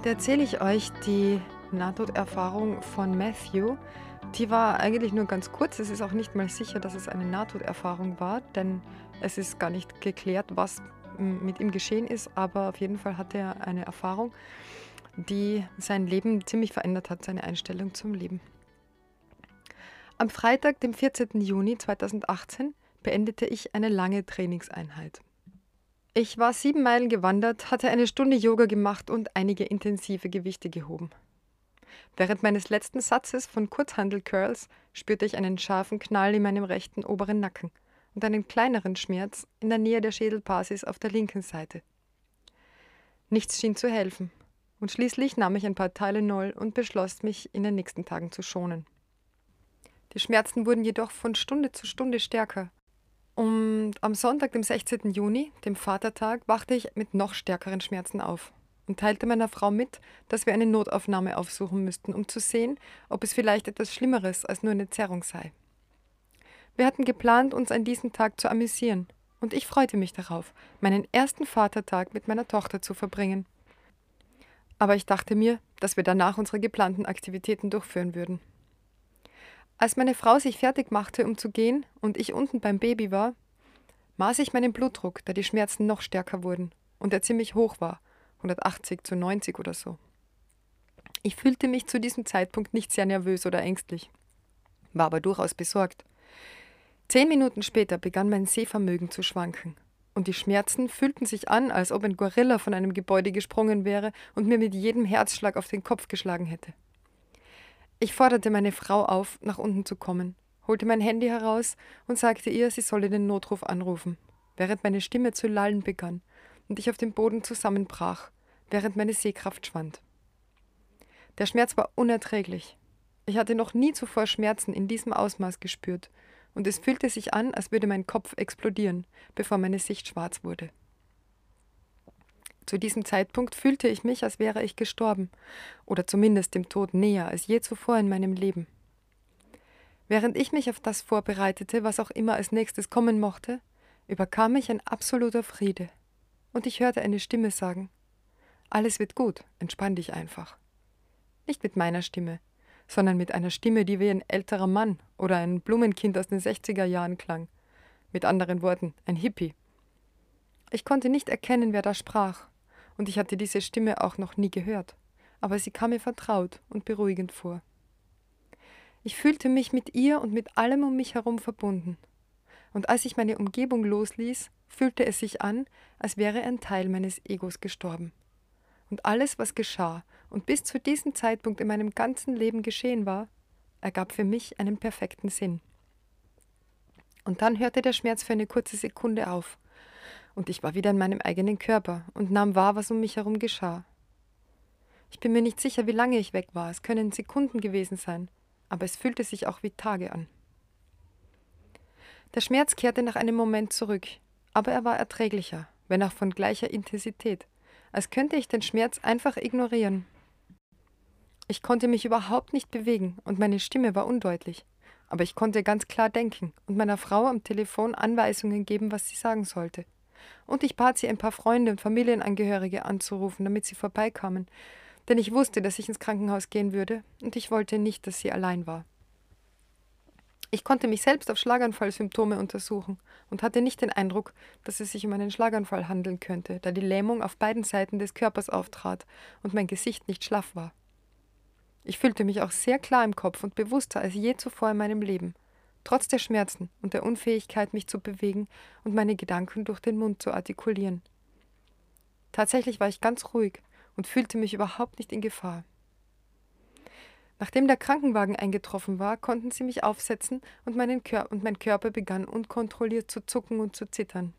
Heute erzähle ich euch die Nahtoderfahrung von Matthew. Die war eigentlich nur ganz kurz. Es ist auch nicht mal sicher, dass es eine Nahtoderfahrung war, denn es ist gar nicht geklärt, was mit ihm geschehen ist, aber auf jeden Fall hatte er eine Erfahrung, die sein Leben ziemlich verändert hat, seine Einstellung zum Leben. Am Freitag, dem 14. Juni 2018, beendete ich eine lange Trainingseinheit. Ich war sieben Meilen gewandert, hatte eine Stunde Yoga gemacht und einige intensive Gewichte gehoben. Während meines letzten Satzes von Kurzhandel-Curls spürte ich einen scharfen Knall in meinem rechten oberen Nacken und einen kleineren Schmerz in der Nähe der Schädelbasis auf der linken Seite. Nichts schien zu helfen, und schließlich nahm ich ein paar Tylenol und beschloss, mich in den nächsten Tagen zu schonen. Die Schmerzen wurden jedoch von Stunde zu Stunde stärker. Und am Sonntag, dem 16. Juni, dem Vatertag, wachte ich mit noch stärkeren Schmerzen auf und teilte meiner Frau mit, dass wir eine Notaufnahme aufsuchen müssten, um zu sehen, ob es vielleicht etwas Schlimmeres als nur eine Zerrung sei. Wir hatten geplant, uns an diesem Tag zu amüsieren, und ich freute mich darauf, meinen ersten Vatertag mit meiner Tochter zu verbringen. Aber ich dachte mir, dass wir danach unsere geplanten Aktivitäten durchführen würden. Als meine Frau sich fertig machte, um zu gehen, und ich unten beim Baby war, maß ich meinen Blutdruck, da die Schmerzen noch stärker wurden und er ziemlich hoch war, 180 zu 90 oder so. Ich fühlte mich zu diesem Zeitpunkt nicht sehr nervös oder ängstlich, war aber durchaus besorgt. Zehn Minuten später begann mein Sehvermögen zu schwanken, und die Schmerzen fühlten sich an, als ob ein Gorilla von einem Gebäude gesprungen wäre und mir mit jedem Herzschlag auf den Kopf geschlagen hätte. Ich forderte meine Frau auf, nach unten zu kommen, holte mein Handy heraus und sagte ihr, sie solle den Notruf anrufen, während meine Stimme zu lallen begann und ich auf dem Boden zusammenbrach, während meine Sehkraft schwand. Der Schmerz war unerträglich. Ich hatte noch nie zuvor Schmerzen in diesem Ausmaß gespürt und es fühlte sich an, als würde mein Kopf explodieren, bevor meine Sicht schwarz wurde. Zu diesem Zeitpunkt fühlte ich mich, als wäre ich gestorben, oder zumindest dem Tod näher als je zuvor in meinem Leben. Während ich mich auf das vorbereitete, was auch immer als nächstes kommen mochte, überkam mich ein absoluter Friede, und ich hörte eine Stimme sagen Alles wird gut, entspann dich einfach. Nicht mit meiner Stimme, sondern mit einer Stimme, die wie ein älterer Mann oder ein Blumenkind aus den 60er Jahren klang. Mit anderen Worten, ein Hippie. Ich konnte nicht erkennen, wer da sprach, und ich hatte diese Stimme auch noch nie gehört, aber sie kam mir vertraut und beruhigend vor. Ich fühlte mich mit ihr und mit allem um mich herum verbunden, und als ich meine Umgebung losließ, fühlte es sich an, als wäre ein Teil meines Egos gestorben. Und alles, was geschah und bis zu diesem Zeitpunkt in meinem ganzen Leben geschehen war, ergab für mich einen perfekten Sinn. Und dann hörte der Schmerz für eine kurze Sekunde auf, und ich war wieder in meinem eigenen Körper und nahm wahr, was um mich herum geschah. Ich bin mir nicht sicher, wie lange ich weg war, es können Sekunden gewesen sein, aber es fühlte sich auch wie Tage an. Der Schmerz kehrte nach einem Moment zurück, aber er war erträglicher, wenn auch von gleicher Intensität, als könnte ich den Schmerz einfach ignorieren. Ich konnte mich überhaupt nicht bewegen und meine Stimme war undeutlich. Aber ich konnte ganz klar denken und meiner Frau am Telefon Anweisungen geben, was sie sagen sollte. Und ich bat sie, ein paar Freunde und Familienangehörige anzurufen, damit sie vorbeikamen, denn ich wusste, dass ich ins Krankenhaus gehen würde und ich wollte nicht, dass sie allein war. Ich konnte mich selbst auf Schlaganfallsymptome untersuchen und hatte nicht den Eindruck, dass es sich um einen Schlaganfall handeln könnte, da die Lähmung auf beiden Seiten des Körpers auftrat und mein Gesicht nicht schlaff war. Ich fühlte mich auch sehr klar im Kopf und bewusster als je zuvor in meinem Leben, trotz der Schmerzen und der Unfähigkeit, mich zu bewegen und meine Gedanken durch den Mund zu artikulieren. Tatsächlich war ich ganz ruhig und fühlte mich überhaupt nicht in Gefahr. Nachdem der Krankenwagen eingetroffen war, konnten sie mich aufsetzen und, und mein Körper begann unkontrolliert zu zucken und zu zittern.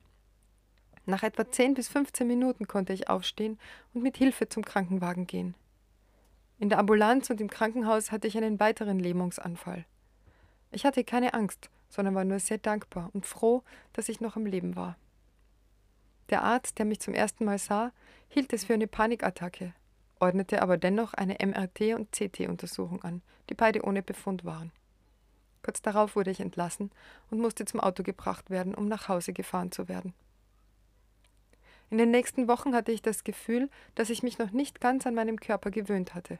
Nach etwa 10 bis 15 Minuten konnte ich aufstehen und mit Hilfe zum Krankenwagen gehen. In der Ambulanz und im Krankenhaus hatte ich einen weiteren Lähmungsanfall. Ich hatte keine Angst, sondern war nur sehr dankbar und froh, dass ich noch am Leben war. Der Arzt, der mich zum ersten Mal sah, hielt es für eine Panikattacke, ordnete aber dennoch eine MRT- und CT-Untersuchung an, die beide ohne Befund waren. Kurz darauf wurde ich entlassen und musste zum Auto gebracht werden, um nach Hause gefahren zu werden. In den nächsten Wochen hatte ich das Gefühl, dass ich mich noch nicht ganz an meinem Körper gewöhnt hatte.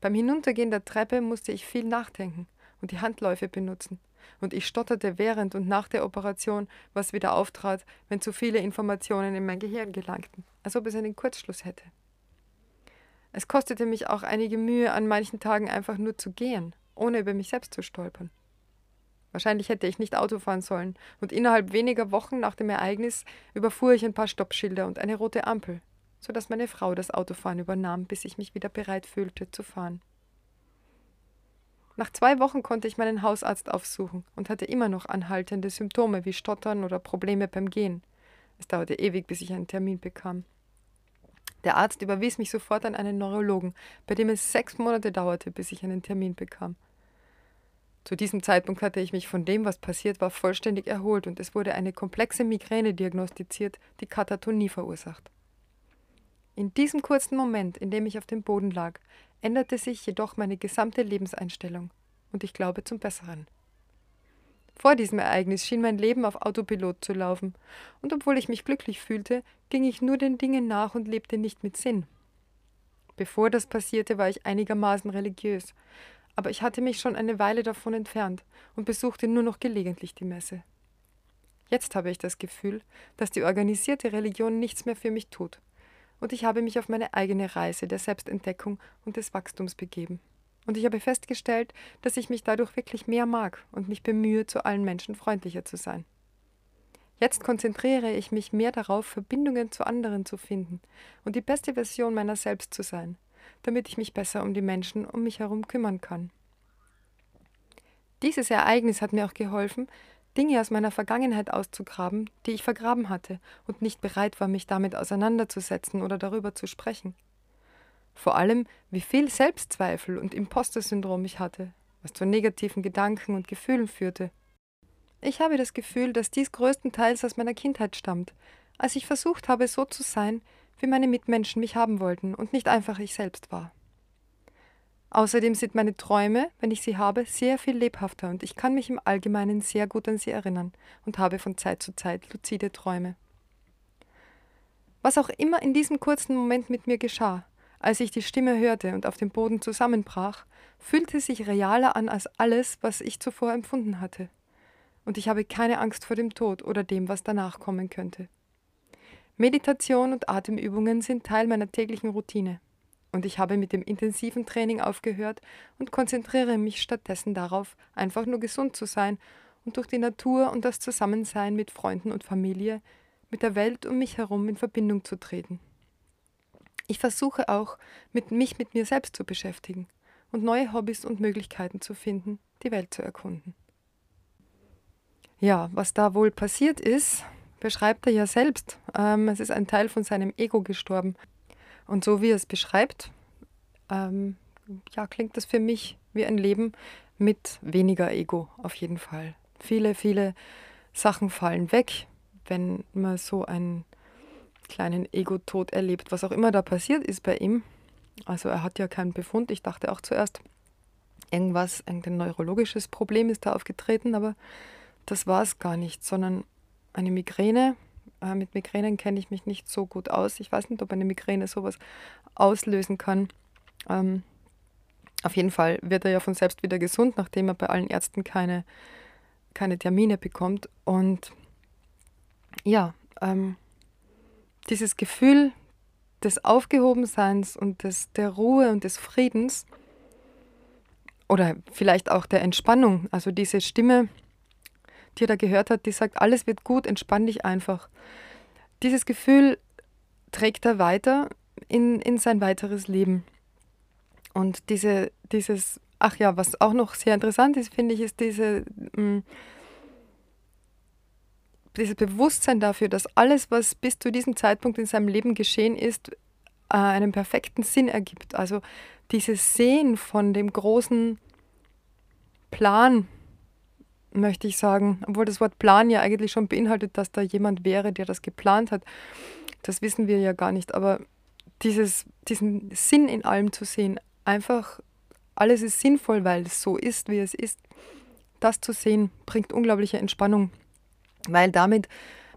Beim Hinuntergehen der Treppe musste ich viel nachdenken und die Handläufe benutzen, und ich stotterte während und nach der Operation, was wieder auftrat, wenn zu viele Informationen in mein Gehirn gelangten, als ob es einen Kurzschluss hätte. Es kostete mich auch einige Mühe, an manchen Tagen einfach nur zu gehen, ohne über mich selbst zu stolpern. Wahrscheinlich hätte ich nicht Auto fahren sollen, und innerhalb weniger Wochen nach dem Ereignis überfuhr ich ein paar Stoppschilder und eine rote Ampel, so dass meine Frau das Autofahren übernahm, bis ich mich wieder bereit fühlte zu fahren. Nach zwei Wochen konnte ich meinen Hausarzt aufsuchen und hatte immer noch anhaltende Symptome wie Stottern oder Probleme beim Gehen. Es dauerte ewig, bis ich einen Termin bekam. Der Arzt überwies mich sofort an einen Neurologen, bei dem es sechs Monate dauerte, bis ich einen Termin bekam. Zu diesem Zeitpunkt hatte ich mich von dem, was passiert war, vollständig erholt und es wurde eine komplexe Migräne diagnostiziert, die Katatonie verursacht. In diesem kurzen Moment, in dem ich auf dem Boden lag, änderte sich jedoch meine gesamte Lebenseinstellung und ich glaube zum Besseren. Vor diesem Ereignis schien mein Leben auf Autopilot zu laufen, und obwohl ich mich glücklich fühlte, ging ich nur den Dingen nach und lebte nicht mit Sinn. Bevor das passierte, war ich einigermaßen religiös, aber ich hatte mich schon eine Weile davon entfernt und besuchte nur noch gelegentlich die Messe. Jetzt habe ich das Gefühl, dass die organisierte Religion nichts mehr für mich tut, und ich habe mich auf meine eigene Reise der Selbstentdeckung und des Wachstums begeben. Und ich habe festgestellt, dass ich mich dadurch wirklich mehr mag und mich bemühe, zu allen Menschen freundlicher zu sein. Jetzt konzentriere ich mich mehr darauf, Verbindungen zu anderen zu finden und die beste Version meiner selbst zu sein, damit ich mich besser um die Menschen um mich herum kümmern kann. Dieses Ereignis hat mir auch geholfen, Dinge aus meiner Vergangenheit auszugraben, die ich vergraben hatte und nicht bereit war, mich damit auseinanderzusetzen oder darüber zu sprechen. Vor allem, wie viel Selbstzweifel und Imposter-Syndrom ich hatte, was zu negativen Gedanken und Gefühlen führte. Ich habe das Gefühl, dass dies größtenteils aus meiner Kindheit stammt, als ich versucht habe, so zu sein, wie meine Mitmenschen mich haben wollten und nicht einfach ich selbst war. Außerdem sind meine Träume, wenn ich sie habe, sehr viel lebhafter und ich kann mich im Allgemeinen sehr gut an sie erinnern und habe von Zeit zu Zeit luzide Träume. Was auch immer in diesem kurzen Moment mit mir geschah, als ich die Stimme hörte und auf dem Boden zusammenbrach, fühlte sich realer an als alles, was ich zuvor empfunden hatte. Und ich habe keine Angst vor dem Tod oder dem, was danach kommen könnte. Meditation und Atemübungen sind Teil meiner täglichen Routine. Und ich habe mit dem intensiven Training aufgehört und konzentriere mich stattdessen darauf, einfach nur gesund zu sein und durch die Natur und das Zusammensein mit Freunden und Familie mit der Welt um mich herum in Verbindung zu treten. Ich versuche auch, mit mich mit mir selbst zu beschäftigen und neue Hobbys und Möglichkeiten zu finden, die Welt zu erkunden. Ja, was da wohl passiert ist, beschreibt er ja selbst. Ähm, es ist ein Teil von seinem Ego gestorben. Und so wie er es beschreibt, ähm, ja, klingt das für mich wie ein Leben mit weniger Ego auf jeden Fall. Viele, viele Sachen fallen weg, wenn man so ein kleinen Ego-Tod erlebt, was auch immer da passiert ist bei ihm. Also er hat ja keinen Befund. Ich dachte auch zuerst, irgendwas, irgendein neurologisches Problem ist da aufgetreten, aber das war es gar nicht, sondern eine Migräne. Äh, mit Migränen kenne ich mich nicht so gut aus. Ich weiß nicht, ob eine Migräne sowas auslösen kann. Ähm, auf jeden Fall wird er ja von selbst wieder gesund, nachdem er bei allen Ärzten keine, keine Termine bekommt. Und ja, ähm, dieses Gefühl des Aufgehobenseins und des, der Ruhe und des Friedens oder vielleicht auch der Entspannung, also diese Stimme, die er da gehört hat, die sagt, alles wird gut, entspann dich einfach. Dieses Gefühl trägt er weiter in, in sein weiteres Leben. Und diese, dieses, ach ja, was auch noch sehr interessant ist, finde ich, ist diese, mh, mm, dieses Bewusstsein dafür, dass alles, was bis zu diesem Zeitpunkt in seinem Leben geschehen ist, äh, einen perfekten Sinn ergibt. Also dieses Sehen von dem großen Plan, möchte ich sagen, obwohl das Wort Plan ja eigentlich schon beinhaltet, dass da jemand wäre, der das geplant hat. Das wissen wir ja gar nicht. Aber dieses, diesen Sinn in allem zu sehen, einfach alles ist sinnvoll, weil es so ist, wie es ist. Das zu sehen, bringt unglaubliche Entspannung, weil damit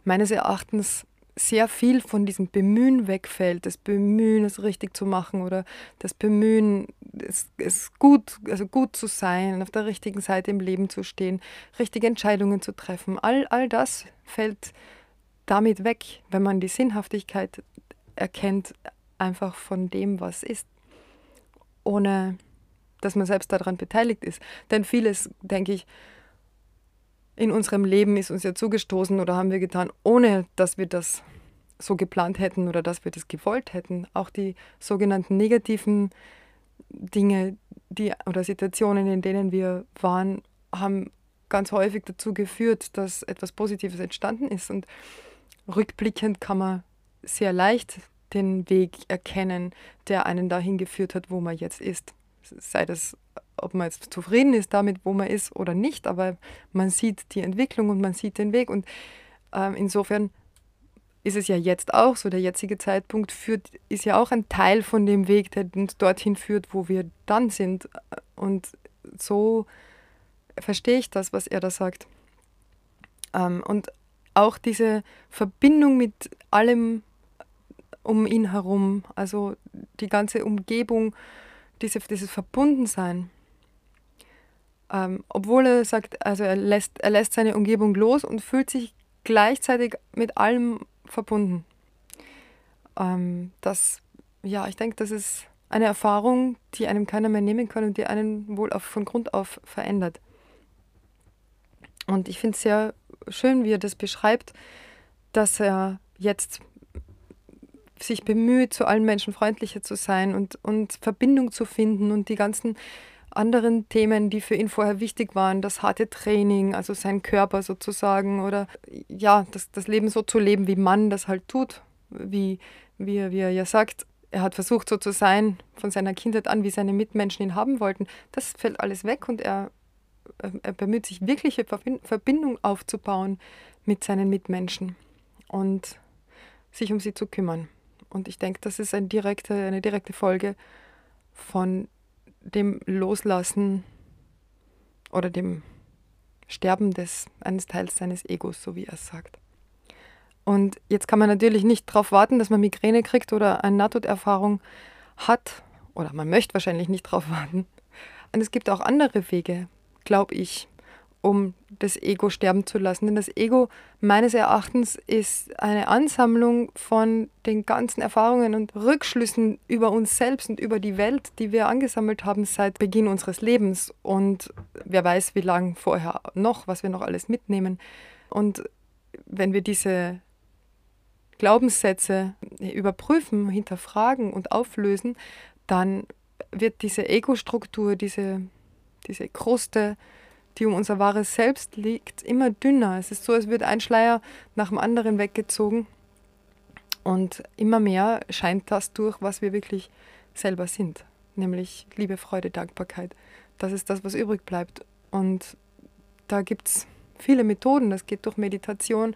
meines Erachtens sehr viel von diesem Bemühen wegfällt, das Bemühen, es richtig zu machen oder das Bemühen, es, es gut, also gut zu sein, auf der richtigen Seite im Leben zu stehen, richtige Entscheidungen zu treffen. All, all das fällt damit weg, wenn man die Sinnhaftigkeit erkennt, einfach von dem, was ist, ohne dass man selbst daran beteiligt ist. Denn vieles, denke ich, in unserem Leben ist uns ja zugestoßen oder haben wir getan, ohne dass wir das so geplant hätten oder dass wir das gewollt hätten. Auch die sogenannten negativen Dinge die, oder Situationen, in denen wir waren, haben ganz häufig dazu geführt, dass etwas Positives entstanden ist. Und rückblickend kann man sehr leicht den Weg erkennen, der einen dahin geführt hat, wo man jetzt ist. Sei das, ob man jetzt zufrieden ist damit, wo man ist oder nicht, aber man sieht die Entwicklung und man sieht den Weg. Und äh, insofern ist es ja jetzt auch so, der jetzige Zeitpunkt führt, ist ja auch ein Teil von dem Weg, der uns dorthin führt, wo wir dann sind. Und so verstehe ich das, was er da sagt. Ähm, und auch diese Verbindung mit allem um ihn herum, also die ganze Umgebung, diese, dieses Verbundensein. Ähm, obwohl er sagt, also er lässt, er lässt seine Umgebung los und fühlt sich gleichzeitig mit allem verbunden. Ähm, das, ja, ich denke, das ist eine Erfahrung, die einem keiner mehr nehmen kann und die einen wohl auf, von Grund auf verändert. Und ich finde es sehr schön, wie er das beschreibt, dass er jetzt sich bemüht, zu allen Menschen freundlicher zu sein und, und Verbindung zu finden und die ganzen anderen Themen, die für ihn vorher wichtig waren, das harte Training, also sein Körper sozusagen oder ja, das, das Leben so zu leben, wie man das halt tut, wie, wie, er, wie er ja sagt, er hat versucht so zu sein von seiner Kindheit an, wie seine Mitmenschen ihn haben wollten. Das fällt alles weg und er, er bemüht sich wirkliche Verbindung aufzubauen mit seinen Mitmenschen und sich um sie zu kümmern. Und ich denke, das ist eine direkte, eine direkte Folge von dem Loslassen oder dem Sterben des, eines Teils seines Egos, so wie er es sagt. Und jetzt kann man natürlich nicht darauf warten, dass man Migräne kriegt oder eine Nahtoderfahrung hat. Oder man möchte wahrscheinlich nicht darauf warten. Und es gibt auch andere Wege, glaube ich, um das Ego sterben zu lassen. Denn das Ego meines Erachtens ist eine Ansammlung von den ganzen Erfahrungen und Rückschlüssen über uns selbst und über die Welt, die wir angesammelt haben seit Beginn unseres Lebens. Und wer weiß, wie lange vorher noch, was wir noch alles mitnehmen. Und wenn wir diese Glaubenssätze überprüfen, hinterfragen und auflösen, dann wird diese Ego-Struktur, diese, diese Kruste, die um unser wahres Selbst liegt, immer dünner. Es ist so, als würde ein Schleier nach dem anderen weggezogen. Und immer mehr scheint das durch, was wir wirklich selber sind. Nämlich Liebe, Freude, Dankbarkeit. Das ist das, was übrig bleibt. Und da gibt es viele Methoden. Das geht durch Meditation,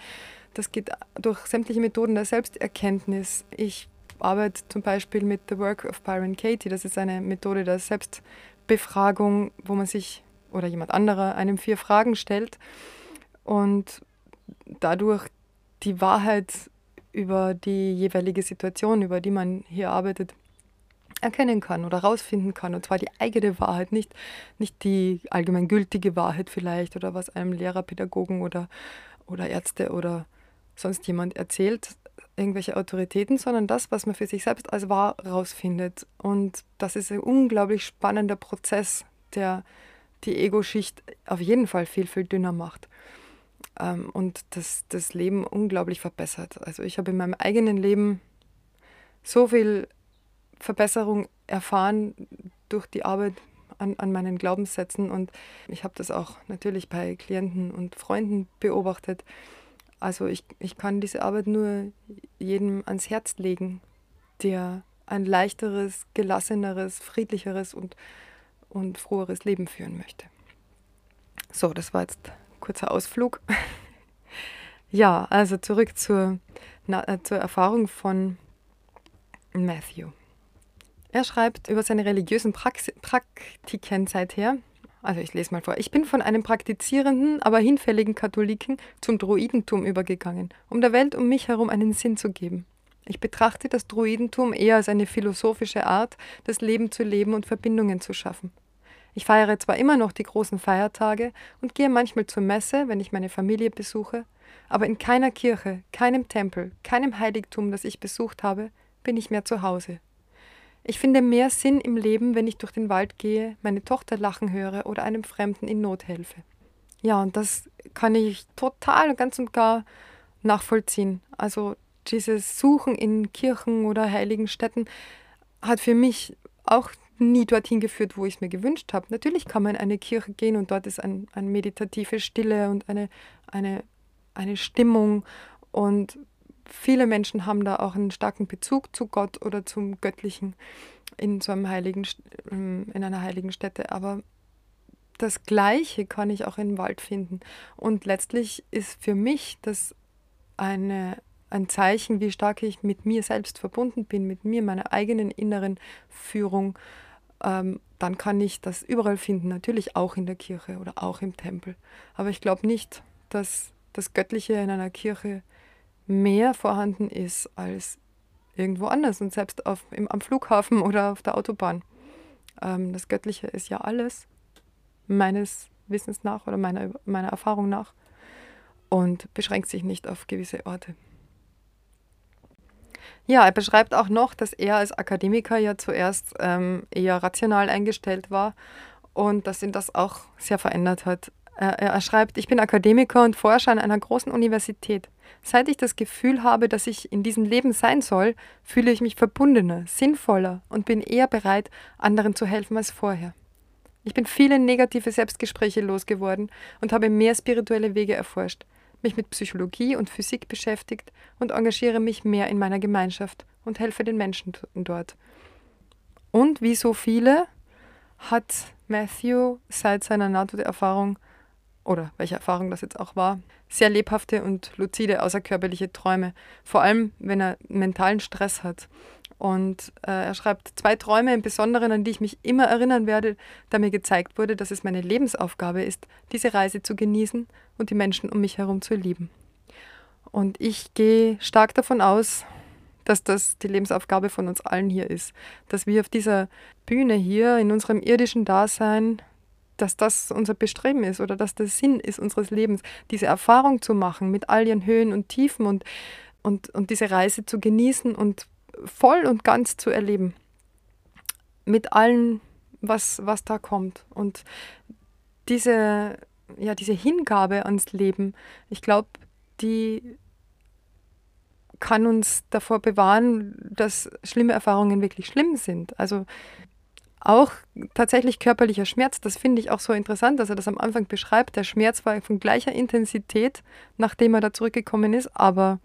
das geht durch sämtliche Methoden der Selbsterkenntnis. Ich arbeite zum Beispiel mit The Work of Byron Katie. Das ist eine Methode der Selbstbefragung, wo man sich oder jemand anderer einem vier Fragen stellt und dadurch die Wahrheit über die jeweilige Situation, über die man hier arbeitet, erkennen kann oder herausfinden kann. Und zwar die eigene Wahrheit, nicht, nicht die allgemeingültige Wahrheit vielleicht oder was einem Lehrer, Pädagogen oder, oder Ärzte oder sonst jemand erzählt, irgendwelche Autoritäten, sondern das, was man für sich selbst als wahr herausfindet. Und das ist ein unglaublich spannender Prozess, der die Ego-Schicht auf jeden Fall viel, viel dünner macht ähm, und das, das Leben unglaublich verbessert. Also ich habe in meinem eigenen Leben so viel Verbesserung erfahren durch die Arbeit an, an meinen Glaubenssätzen und ich habe das auch natürlich bei Klienten und Freunden beobachtet. Also ich, ich kann diese Arbeit nur jedem ans Herz legen, der ein leichteres, gelasseneres, friedlicheres und, und froheres Leben führen möchte. So, das war jetzt ein kurzer Ausflug. ja, also zurück zur, na, äh, zur Erfahrung von Matthew. Er schreibt über seine religiösen Prax Praktiken seither. Also ich lese mal vor. Ich bin von einem praktizierenden, aber hinfälligen Katholiken zum Druidentum übergegangen, um der Welt um mich herum einen Sinn zu geben. Ich betrachte das Druidentum eher als eine philosophische Art, das Leben zu leben und Verbindungen zu schaffen. Ich feiere zwar immer noch die großen Feiertage und gehe manchmal zur Messe, wenn ich meine Familie besuche, aber in keiner Kirche, keinem Tempel, keinem Heiligtum, das ich besucht habe, bin ich mehr zu Hause. Ich finde mehr Sinn im Leben, wenn ich durch den Wald gehe, meine Tochter lachen höre oder einem Fremden in Not helfe. Ja, und das kann ich total ganz und gar nachvollziehen. Also dieses Suchen in Kirchen oder heiligen Städten hat für mich auch nie dorthin geführt, wo ich es mir gewünscht habe. Natürlich kann man in eine Kirche gehen und dort ist ein, eine meditative Stille und eine, eine, eine Stimmung und viele Menschen haben da auch einen starken Bezug zu Gott oder zum Göttlichen in so einem heiligen, ähm, in einer heiligen Stätte. Aber das Gleiche kann ich auch im Wald finden. Und letztlich ist für mich das eine, ein Zeichen, wie stark ich mit mir selbst verbunden bin, mit mir, meiner eigenen inneren Führung. Ähm, dann kann ich das überall finden, natürlich auch in der Kirche oder auch im Tempel. Aber ich glaube nicht, dass das Göttliche in einer Kirche mehr vorhanden ist als irgendwo anders und selbst auf, im, am Flughafen oder auf der Autobahn. Ähm, das Göttliche ist ja alles, meines Wissens nach oder meiner, meiner Erfahrung nach, und beschränkt sich nicht auf gewisse Orte. Ja, er beschreibt auch noch, dass er als Akademiker ja zuerst ähm, eher rational eingestellt war und dass ihn das auch sehr verändert hat. Er, er schreibt, ich bin Akademiker und Forscher an einer großen Universität. Seit ich das Gefühl habe, dass ich in diesem Leben sein soll, fühle ich mich verbundener, sinnvoller und bin eher bereit, anderen zu helfen als vorher. Ich bin viele negative Selbstgespräche losgeworden und habe mehr spirituelle Wege erforscht, mich mit Psychologie und Physik beschäftigt und engagiere mich mehr in meiner Gemeinschaft und helfe den Menschen dort. Und wie so viele hat Matthew seit seiner Nahtoderfahrung oder welche Erfahrung das jetzt auch war, sehr lebhafte und luzide außerkörperliche Träume, vor allem wenn er mentalen Stress hat. Und äh, er schreibt zwei Träume im Besonderen, an die ich mich immer erinnern werde, da mir gezeigt wurde, dass es meine Lebensaufgabe ist, diese Reise zu genießen und die Menschen um mich herum zu lieben. Und ich gehe stark davon aus, dass das die Lebensaufgabe von uns allen hier ist, dass wir auf dieser Bühne hier in unserem irdischen Dasein dass das unser Bestreben ist oder dass der Sinn ist unseres Lebens, diese Erfahrung zu machen mit all ihren Höhen und Tiefen und, und, und diese Reise zu genießen und voll und ganz zu erleben. Mit allem, was, was da kommt. Und diese, ja, diese Hingabe ans Leben, ich glaube, die kann uns davor bewahren, dass schlimme Erfahrungen wirklich schlimm sind. Also auch tatsächlich körperlicher Schmerz, das finde ich auch so interessant, dass er das am Anfang beschreibt. Der Schmerz war von gleicher Intensität, nachdem er da zurückgekommen ist, aber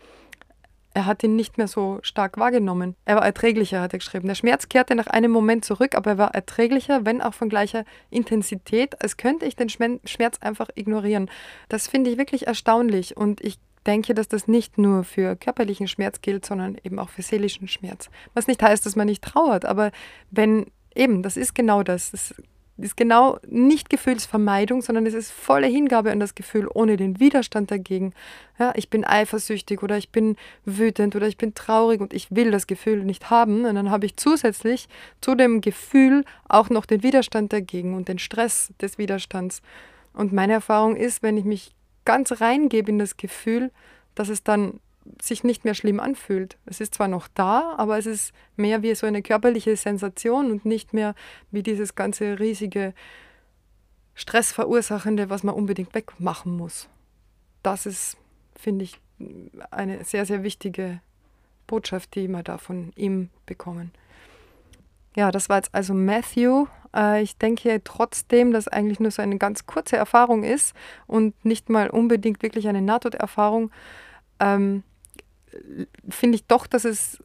er hat ihn nicht mehr so stark wahrgenommen. Er war erträglicher, hat er geschrieben. Der Schmerz kehrte nach einem Moment zurück, aber er war erträglicher, wenn auch von gleicher Intensität, als könnte ich den Schmerz einfach ignorieren. Das finde ich wirklich erstaunlich und ich denke, dass das nicht nur für körperlichen Schmerz gilt, sondern eben auch für seelischen Schmerz. Was nicht heißt, dass man nicht trauert, aber wenn Eben, das ist genau das. Das ist genau nicht Gefühlsvermeidung, sondern es ist volle Hingabe an das Gefühl, ohne den Widerstand dagegen. Ja, ich bin eifersüchtig oder ich bin wütend oder ich bin traurig und ich will das Gefühl nicht haben. Und dann habe ich zusätzlich zu dem Gefühl auch noch den Widerstand dagegen und den Stress des Widerstands. Und meine Erfahrung ist, wenn ich mich ganz reingebe in das Gefühl, dass es dann sich nicht mehr schlimm anfühlt. Es ist zwar noch da, aber es ist mehr wie so eine körperliche Sensation und nicht mehr wie dieses ganze riesige Stressverursachende, was man unbedingt wegmachen muss. Das ist, finde ich, eine sehr, sehr wichtige Botschaft, die wir da von ihm bekommen. Ja, das war jetzt also Matthew. Äh, ich denke trotzdem, dass eigentlich nur so eine ganz kurze Erfahrung ist und nicht mal unbedingt wirklich eine Nahtoderfahrung. Ähm, Finde ich doch, dass es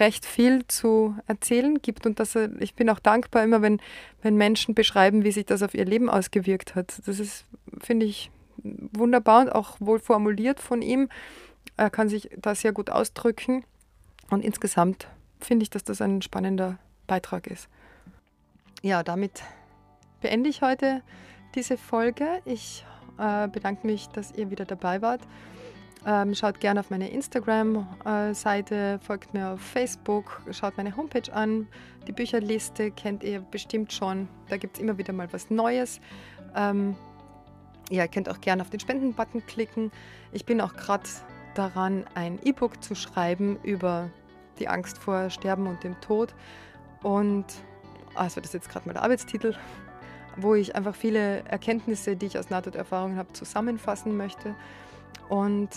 recht viel zu erzählen gibt und dass ich bin auch dankbar immer, wenn, wenn Menschen beschreiben, wie sich das auf ihr Leben ausgewirkt hat. Das ist, finde ich, wunderbar und auch wohl formuliert von ihm. Er kann sich da sehr gut ausdrücken und insgesamt finde ich, dass das ein spannender Beitrag ist. Ja, damit beende ich heute diese Folge. Ich äh, bedanke mich, dass ihr wieder dabei wart. Ähm, schaut gerne auf meine Instagram-Seite, folgt mir auf Facebook, schaut meine Homepage an. Die Bücherliste kennt ihr bestimmt schon. Da gibt es immer wieder mal was Neues. Ähm, ja, ihr könnt auch gerne auf den Spenden-Button klicken. Ich bin auch gerade daran, ein E-Book zu schreiben über die Angst vor Sterben und dem Tod. Und also das ist jetzt gerade mal der Arbeitstitel, wo ich einfach viele Erkenntnisse, die ich aus Nahtoderfahrungen habe, zusammenfassen möchte. Und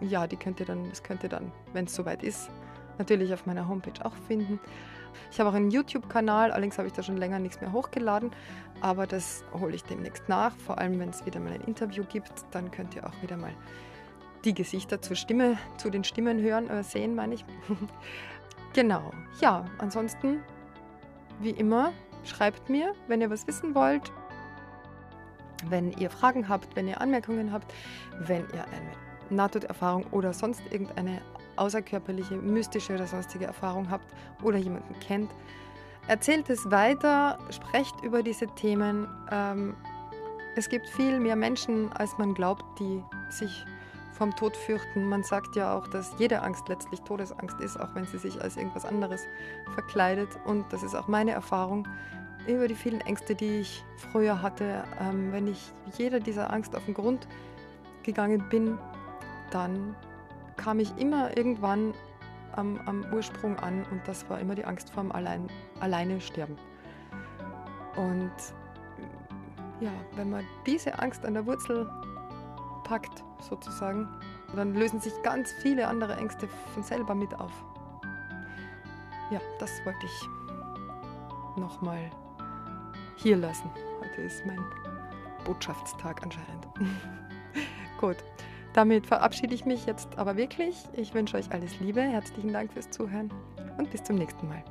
ja, die könnt ihr dann, das könnt ihr dann, wenn es soweit ist, natürlich auf meiner Homepage auch finden. Ich habe auch einen YouTube-Kanal, allerdings habe ich da schon länger nichts mehr hochgeladen, aber das hole ich demnächst nach. Vor allem, wenn es wieder mal ein Interview gibt, dann könnt ihr auch wieder mal die Gesichter zur Stimme, zu den Stimmen hören, äh, sehen, meine ich. genau. Ja, ansonsten, wie immer, schreibt mir, wenn ihr was wissen wollt. Wenn ihr Fragen habt, wenn ihr Anmerkungen habt, wenn ihr eine Nahtoderfahrung oder sonst irgendeine außerkörperliche, mystische oder sonstige Erfahrung habt oder jemanden kennt, erzählt es weiter, sprecht über diese Themen. Ähm, es gibt viel mehr Menschen, als man glaubt, die sich vom Tod fürchten. Man sagt ja auch, dass jede Angst letztlich Todesangst ist, auch wenn sie sich als irgendwas anderes verkleidet. Und das ist auch meine Erfahrung über die vielen Ängste, die ich früher hatte. Ähm, wenn ich jeder dieser Angst auf den Grund gegangen bin, dann kam ich immer irgendwann am, am Ursprung an und das war immer die Angst vor dem Allein, alleine sterben. Und ja, wenn man diese Angst an der Wurzel packt, sozusagen, dann lösen sich ganz viele andere Ängste von selber mit auf. Ja, das wollte ich nochmal hier lassen. Heute ist mein Botschaftstag anscheinend. Gut, damit verabschiede ich mich jetzt aber wirklich. Ich wünsche euch alles Liebe, herzlichen Dank fürs Zuhören und bis zum nächsten Mal.